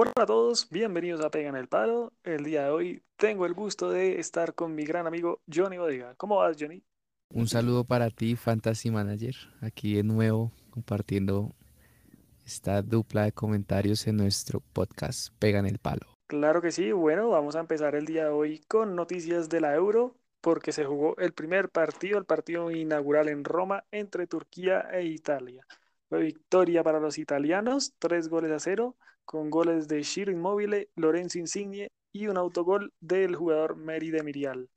Hola a todos, bienvenidos a Pega en el Palo. El día de hoy tengo el gusto de estar con mi gran amigo Johnny Bodega. ¿Cómo vas, Johnny? Un saludo para ti, Fantasy Manager, aquí de nuevo compartiendo esta dupla de comentarios en nuestro podcast Pega en el Palo. Claro que sí, bueno, vamos a empezar el día de hoy con noticias de la Euro, porque se jugó el primer partido, el partido inaugural en Roma entre Turquía e Italia. Fue victoria para los italianos, tres goles a cero, con goles de Shiro Immobile, Lorenzo Insigne y un autogol del jugador Meri de Mirial.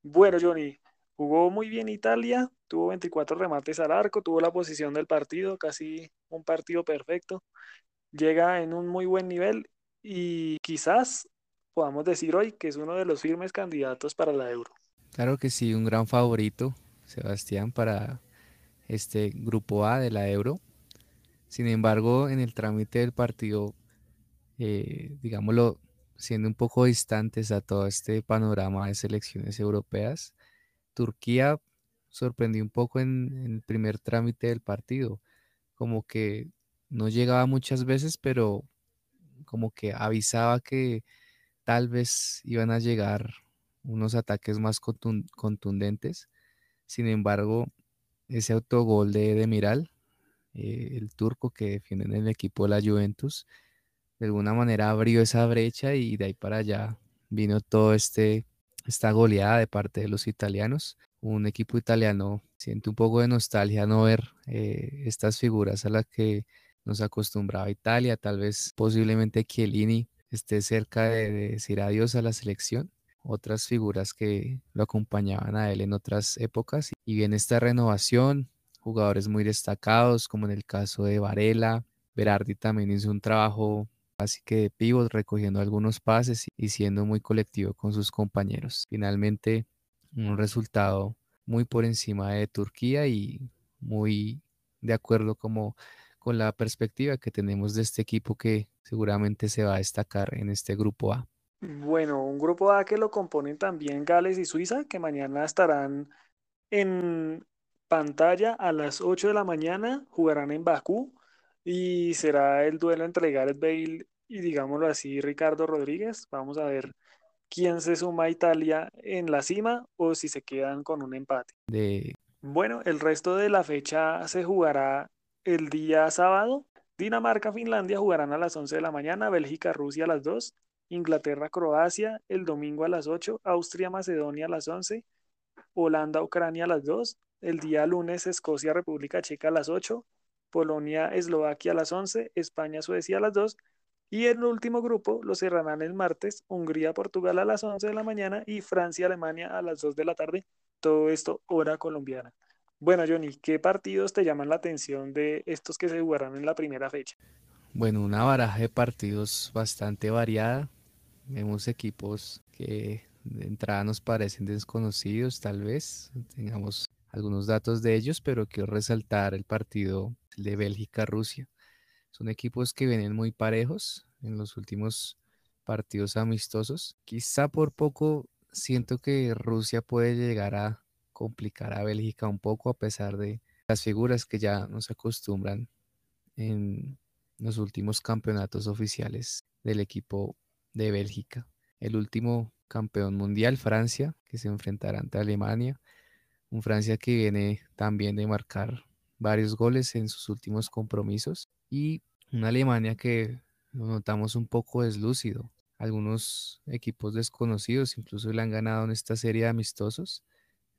Bueno, Johnny, jugó muy bien Italia, tuvo 24 remates al arco, tuvo la posición del partido, casi un partido perfecto. Llega en un muy buen nivel y quizás podamos decir hoy que es uno de los firmes candidatos para la Euro. Claro que sí, un gran favorito, Sebastián, para este grupo A de la Euro. Sin embargo, en el trámite del partido, eh, digámoslo, siendo un poco distantes a todo este panorama de selecciones europeas, Turquía sorprendió un poco en, en el primer trámite del partido, como que no llegaba muchas veces, pero como que avisaba que tal vez iban a llegar unos ataques más contundentes. Sin embargo, ese autogol de Demiral, eh, el turco que defiende en el equipo de la Juventus, de alguna manera abrió esa brecha y de ahí para allá vino todo este esta goleada de parte de los italianos. Un equipo italiano siente un poco de nostalgia no ver eh, estas figuras a las que nos acostumbraba Italia, tal vez posiblemente Chiellini esté cerca de decir adiós a la selección otras figuras que lo acompañaban a él en otras épocas. Y bien esta renovación, jugadores muy destacados, como en el caso de Varela, Berardi también hizo un trabajo así que de pivot, recogiendo algunos pases y siendo muy colectivo con sus compañeros. Finalmente, un resultado muy por encima de Turquía y muy de acuerdo como con la perspectiva que tenemos de este equipo que seguramente se va a destacar en este grupo A. Bueno, un grupo A que lo componen también Gales y Suiza, que mañana estarán en pantalla a las 8 de la mañana, jugarán en Bakú y será el duelo entre Gareth Bale y digámoslo así, Ricardo Rodríguez. Vamos a ver quién se suma a Italia en la cima o si se quedan con un empate. De... Bueno, el resto de la fecha se jugará el día sábado. Dinamarca, Finlandia jugarán a las 11 de la mañana, Bélgica, Rusia a las 2, Inglaterra-Croacia el domingo a las 8, Austria-Macedonia a las 11, Holanda-Ucrania a las 2, el día lunes Escocia-República Checa a las 8, Polonia-Eslovaquia a las 11, España-Suecia a las 2 y el último grupo lo cerrarán el martes, Hungría-Portugal a las 11 de la mañana y Francia-Alemania a las 2 de la tarde, todo esto hora colombiana. Bueno, Johnny, ¿qué partidos te llaman la atención de estos que se jugarán en la primera fecha? Bueno, una baraja de partidos bastante variada. Vemos equipos que de entrada nos parecen desconocidos, tal vez tengamos algunos datos de ellos, pero quiero resaltar el partido de Bélgica-Rusia. Son equipos que vienen muy parejos en los últimos partidos amistosos. Quizá por poco siento que Rusia puede llegar a complicar a Bélgica un poco a pesar de las figuras que ya nos acostumbran en los últimos campeonatos oficiales del equipo de Bélgica. El último campeón mundial, Francia, que se enfrentará ante Alemania. Un Francia que viene también de marcar varios goles en sus últimos compromisos. Y una Alemania que lo notamos un poco deslúcido. Algunos equipos desconocidos incluso le han ganado en esta serie de amistosos.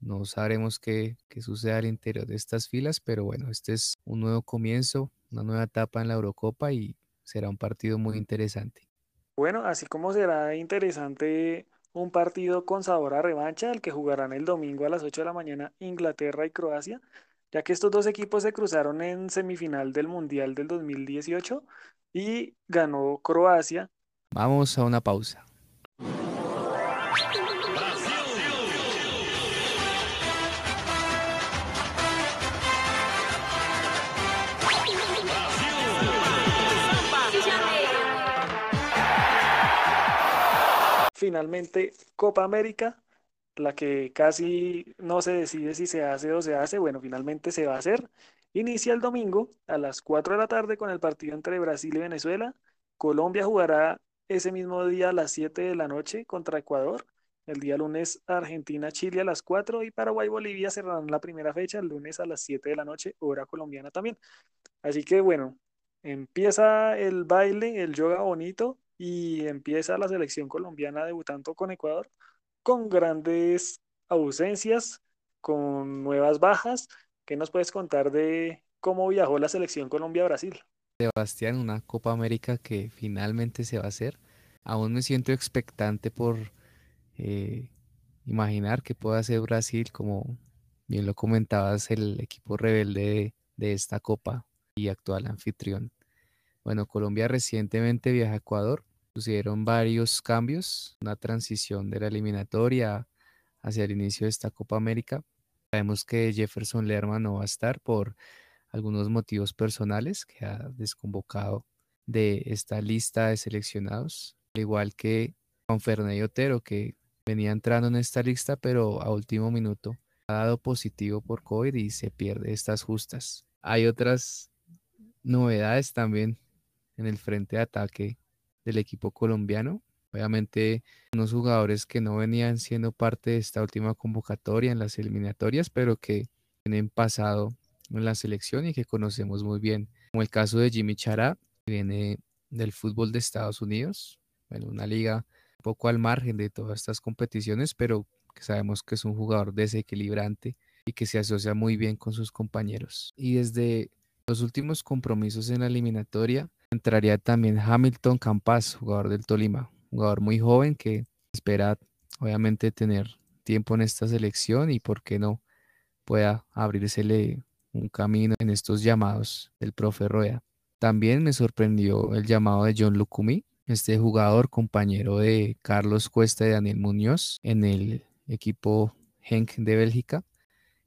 No sabremos qué, qué sucede al interior de estas filas, pero bueno, este es un nuevo comienzo, una nueva etapa en la Eurocopa y será un partido muy interesante. Bueno, así como será interesante un partido con sabor a revancha, el que jugarán el domingo a las 8 de la mañana Inglaterra y Croacia, ya que estos dos equipos se cruzaron en semifinal del Mundial del 2018 y ganó Croacia. Vamos a una pausa. Finalmente Copa América, la que casi no se decide si se hace o se hace, bueno, finalmente se va a hacer. Inicia el domingo a las 4 de la tarde con el partido entre Brasil y Venezuela Colombia jugará ese mismo día a las 7 de la noche contra Ecuador. El día lunes Argentina-Chile a las 4 y Paraguay-Bolivia cerrarán la primera fecha el lunes a las 7 de la noche, hora colombiana también. Así que bueno, empieza el baile, el yoga bonito y empieza la selección colombiana debutando con Ecuador con grandes ausencias, con nuevas bajas. ¿Qué nos puedes contar de cómo viajó la selección Colombia-Brasil? Sebastián, una Copa América que finalmente se va a hacer. Aún me siento expectante por eh, imaginar que pueda hacer Brasil, como bien lo comentabas, el equipo rebelde de, de esta Copa y actual anfitrión. Bueno, Colombia recientemente viaja a Ecuador. Sucedieron varios cambios, una transición de la eliminatoria hacia el inicio de esta Copa América. Sabemos que Jefferson Lerma no va a estar por algunos motivos personales que ha desconvocado de esta lista de seleccionados, al igual que Juan Fernando Otero, que venía entrando en esta lista, pero a último minuto ha dado positivo por COVID y se pierde estas justas. Hay otras novedades también en el frente de ataque del equipo colombiano. Obviamente, unos jugadores que no venían siendo parte de esta última convocatoria en las eliminatorias, pero que tienen pasado en la selección y que conocemos muy bien, como el caso de Jimmy Chará, que viene del fútbol de Estados Unidos, en una liga un poco al margen de todas estas competiciones, pero que sabemos que es un jugador desequilibrante y que se asocia muy bien con sus compañeros. Y desde los últimos compromisos en la eliminatoria entraría también Hamilton Campas, jugador del Tolima, jugador muy joven que espera obviamente tener tiempo en esta selección y por qué no pueda abrírsele un camino en estos llamados del profe Rueda. También me sorprendió el llamado de John Lucumí, este jugador compañero de Carlos Cuesta y Daniel Muñoz en el equipo Henk de Bélgica,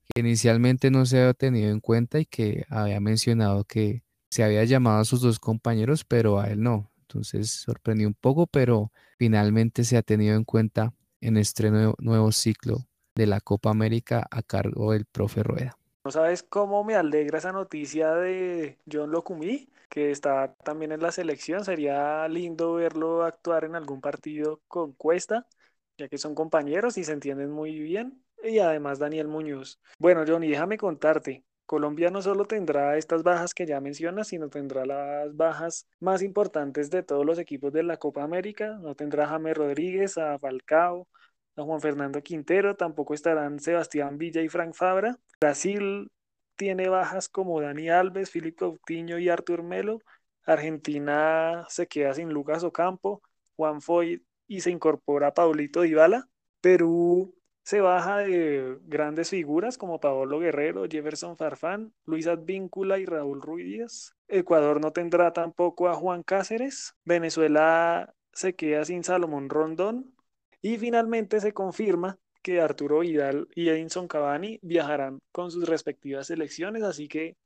que inicialmente no se había tenido en cuenta y que había mencionado que se había llamado a sus dos compañeros, pero a él no. Entonces sorprendió un poco, pero finalmente se ha tenido en cuenta en este nuevo, ciclo de la Copa América a cargo del profe Rueda. No sabes cómo me alegra esa noticia de John Locumí, que está también en la selección. Sería lindo verlo actuar en algún partido con Cuesta, ya que son compañeros y se entienden muy bien. Y además Daniel Muñoz. Bueno, Johnny, déjame contarte. Colombia no solo tendrá estas bajas que ya mencionas, sino tendrá las bajas más importantes de todos los equipos de la Copa América. No tendrá a James Rodríguez, a Falcao, a Juan Fernando Quintero, tampoco estarán Sebastián Villa y Frank Fabra. Brasil tiene bajas como Dani Alves, Filipe Coutinho y Artur Melo. Argentina se queda sin Lucas Ocampo, Juan Foy y se incorpora Paulito Dybala. Perú se baja de grandes figuras como Paolo Guerrero, Jefferson Farfán, Luis Advíncula y Raúl Ruiz Ecuador no tendrá tampoco a Juan Cáceres. Venezuela se queda sin Salomón Rondón. Y finalmente se confirma que Arturo Vidal y Edinson Cavani viajarán con sus respectivas selecciones, así que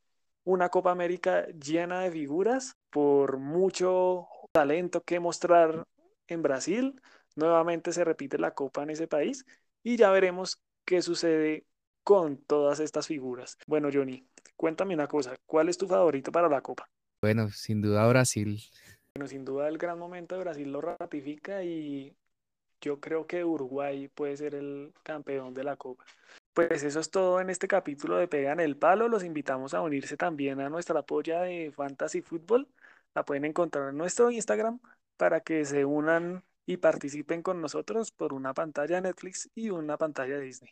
una Copa América llena de figuras por mucho talento que mostrar en Brasil. Nuevamente se repite la Copa en ese país y ya veremos qué sucede con todas estas figuras. Bueno, Johnny, cuéntame una cosa, ¿cuál es tu favorito para la Copa? Bueno, sin duda Brasil. Bueno, sin duda el gran momento de Brasil lo ratifica y yo creo que Uruguay puede ser el campeón de la Copa. Pues eso es todo en este capítulo de Pega en el Palo. Los invitamos a unirse también a nuestra polla de Fantasy Football. La pueden encontrar en nuestro Instagram para que se unan y participen con nosotros por una pantalla Netflix y una pantalla Disney.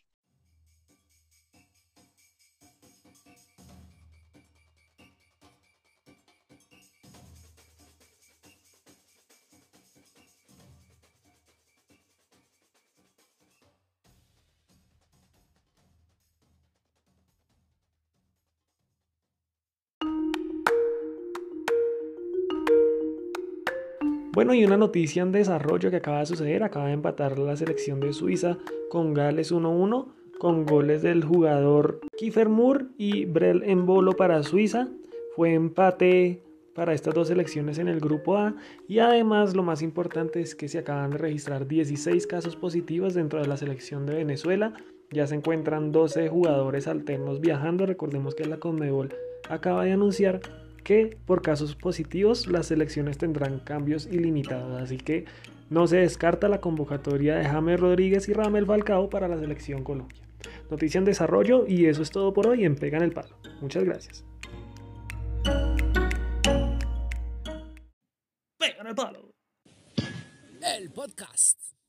Bueno, y una noticia en desarrollo que acaba de suceder, acaba de empatar la selección de Suiza con Gales 1-1, con goles del jugador Kiefer Moore y Brel Embolo para Suiza. Fue empate para estas dos selecciones en el grupo A y además lo más importante es que se acaban de registrar 16 casos positivos dentro de la selección de Venezuela. Ya se encuentran 12 jugadores alternos viajando. Recordemos que la Conmebol acaba de anunciar que por casos positivos las selecciones tendrán cambios ilimitados. Así que no se descarta la convocatoria de James Rodríguez y Ramel Falcao para la selección Colombia. Noticia en desarrollo y eso es todo por hoy en Pegan el Palo. Muchas gracias. Pegan el Palo. El podcast.